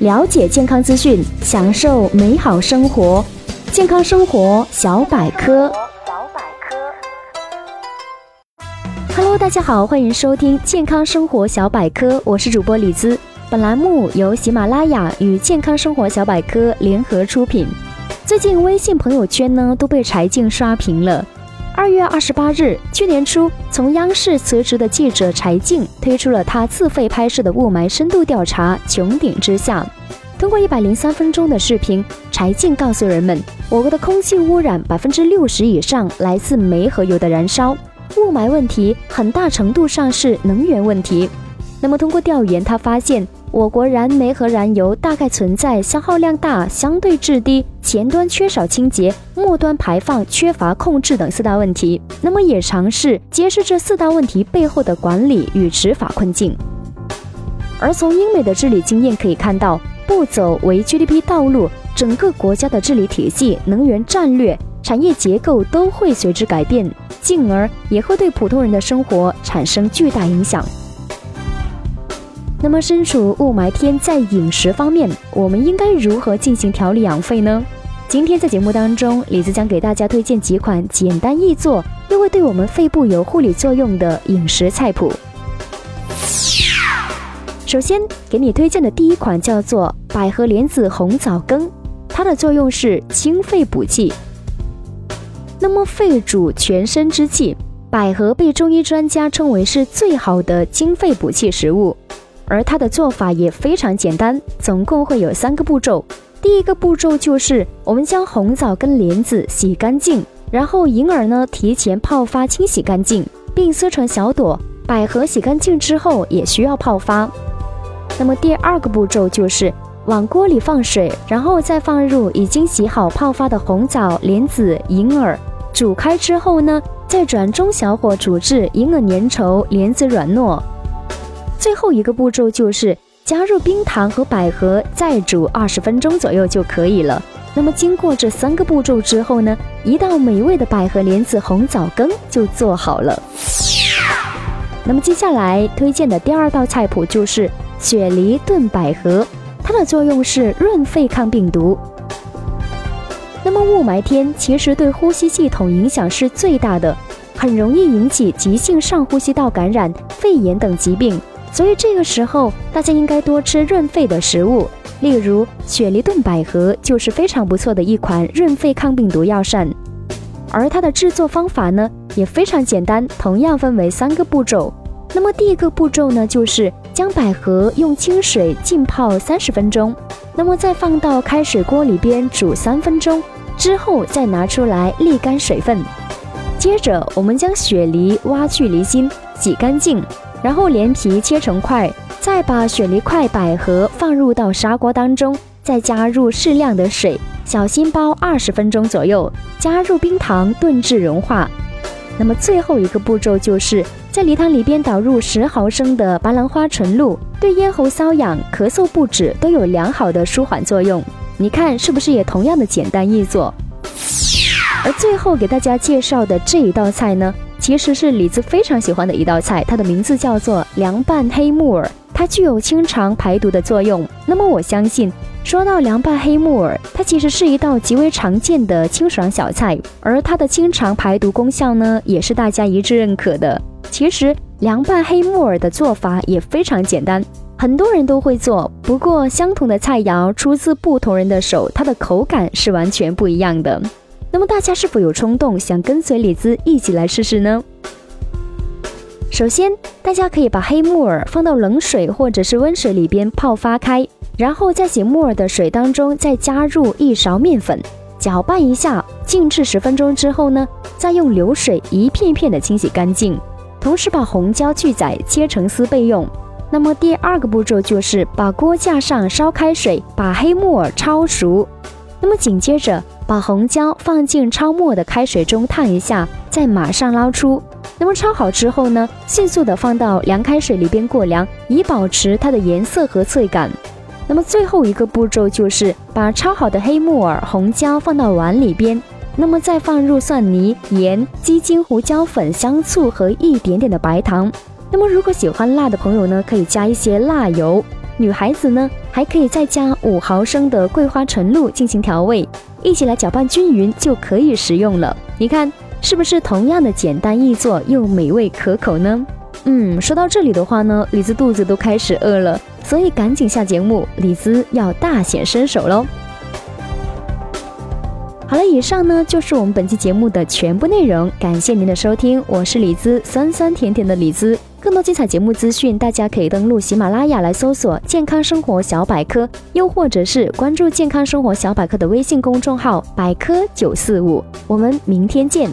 了解健康资讯，享受美好生活。健康生活小百科。Hello，大家好，欢迎收听健康生活小百科，我是主播李姿。本栏目由喜马拉雅与健康生活小百科联合出品。最近微信朋友圈呢都被柴静刷屏了。二月二十八日，去年初从央视辞职的记者柴静推出了他自费拍摄的雾霾深度调查《穹顶之下》。通过一百零三分钟的视频，柴静告诉人们，我国的空气污染百分之六十以上来自煤和油的燃烧，雾霾问题很大程度上是能源问题。那么通过调研，他发现。我国燃煤和燃油大概存在消耗量大、相对质低、前端缺少清洁、末端排放缺乏控制等四大问题。那么也尝试揭示这四大问题背后的管理与执法困境。而从英美的治理经验可以看到，不走为 GDP 道路，整个国家的治理体系、能源战略、产业结构都会随之改变，进而也会对普通人的生活产生巨大影响。那么，身处雾霾天，在饮食方面，我们应该如何进行调理养肺呢？今天在节目当中，李子将给大家推荐几款简单易做，又会对我们肺部有护理作用的饮食菜谱。首先，给你推荐的第一款叫做百合莲子红枣羹，它的作用是清肺补气。那么，肺主全身之气，百合被中医专家称为是最好的清肺补气食物。而它的做法也非常简单，总共会有三个步骤。第一个步骤就是我们将红枣跟莲子洗干净，然后银耳呢提前泡发清洗干净，并撕成小朵。百合洗干净之后也需要泡发。那么第二个步骤就是往锅里放水，然后再放入已经洗好泡发的红枣、莲子、银耳，煮开之后呢，再转中小火煮至银耳粘稠、莲子软糯。最后一个步骤就是加入冰糖和百合，再煮二十分钟左右就可以了。那么经过这三个步骤之后呢，一道美味的百合莲子红枣羹就做好了。那么接下来推荐的第二道菜谱就是雪梨炖百合，它的作用是润肺抗病毒。那么雾霾天其实对呼吸系统影响是最大的，很容易引起急性上呼吸道感染、肺炎等疾病。所以这个时候，大家应该多吃润肺的食物，例如雪梨炖百合就是非常不错的一款润肺抗病毒药膳。而它的制作方法呢也非常简单，同样分为三个步骤。那么第一个步骤呢，就是将百合用清水浸泡三十分钟，那么再放到开水锅里边煮三分钟，之后再拿出来沥干水分。接着我们将雪梨挖去梨心，洗干净。然后连皮切成块，再把雪梨块、百合放入到砂锅当中，再加入适量的水，小心煲二十分钟左右，加入冰糖炖至融化。那么最后一个步骤就是在梨汤里边倒入十毫升的白兰花纯露，对咽喉瘙痒、咳嗽不止都有良好的舒缓作用。你看是不是也同样的简单易做？而最后给大家介绍的这一道菜呢？其实是李子非常喜欢的一道菜，它的名字叫做凉拌黑木耳，它具有清肠排毒的作用。那么我相信，说到凉拌黑木耳，它其实是一道极为常见的清爽小菜，而它的清肠排毒功效呢，也是大家一致认可的。其实凉拌黑木耳的做法也非常简单，很多人都会做，不过相同的菜肴出自不同人的手，它的口感是完全不一样的。那么大家是否有冲动想跟随李子一起来试试呢？首先，大家可以把黑木耳放到冷水或者是温水里边泡发开，然后在洗木耳的水当中再加入一勺面粉，搅拌一下，静置十分钟之后呢，再用流水一片片的清洗干净，同时把红椒去籽切成丝备用。那么第二个步骤就是把锅架上烧开水，把黑木耳焯熟。那么紧接着。把红椒放进焯末的开水中烫一下，再马上捞出。那么焯好之后呢，迅速的放到凉开水里边过凉，以保持它的颜色和脆感。那么最后一个步骤就是把焯好的黑木耳、红椒放到碗里边，那么再放入蒜泥、盐、鸡精、胡椒粉、香醋和一点点的白糖。那么如果喜欢辣的朋友呢，可以加一些辣油。女孩子呢，还可以再加五毫升的桂花纯露进行调味，一起来搅拌均匀就可以食用了。你看是不是同样的简单易做又美味可口呢？嗯，说到这里的话呢，李子肚子都开始饿了，所以赶紧下节目，李子要大显身手喽。好了，以上呢就是我们本期节目的全部内容，感谢您的收听，我是李子，酸酸甜甜的李子。更多精彩节目资讯，大家可以登录喜马拉雅来搜索“健康生活小百科”，又或者是关注“健康生活小百科”的微信公众号“百科九四五”。我们明天见。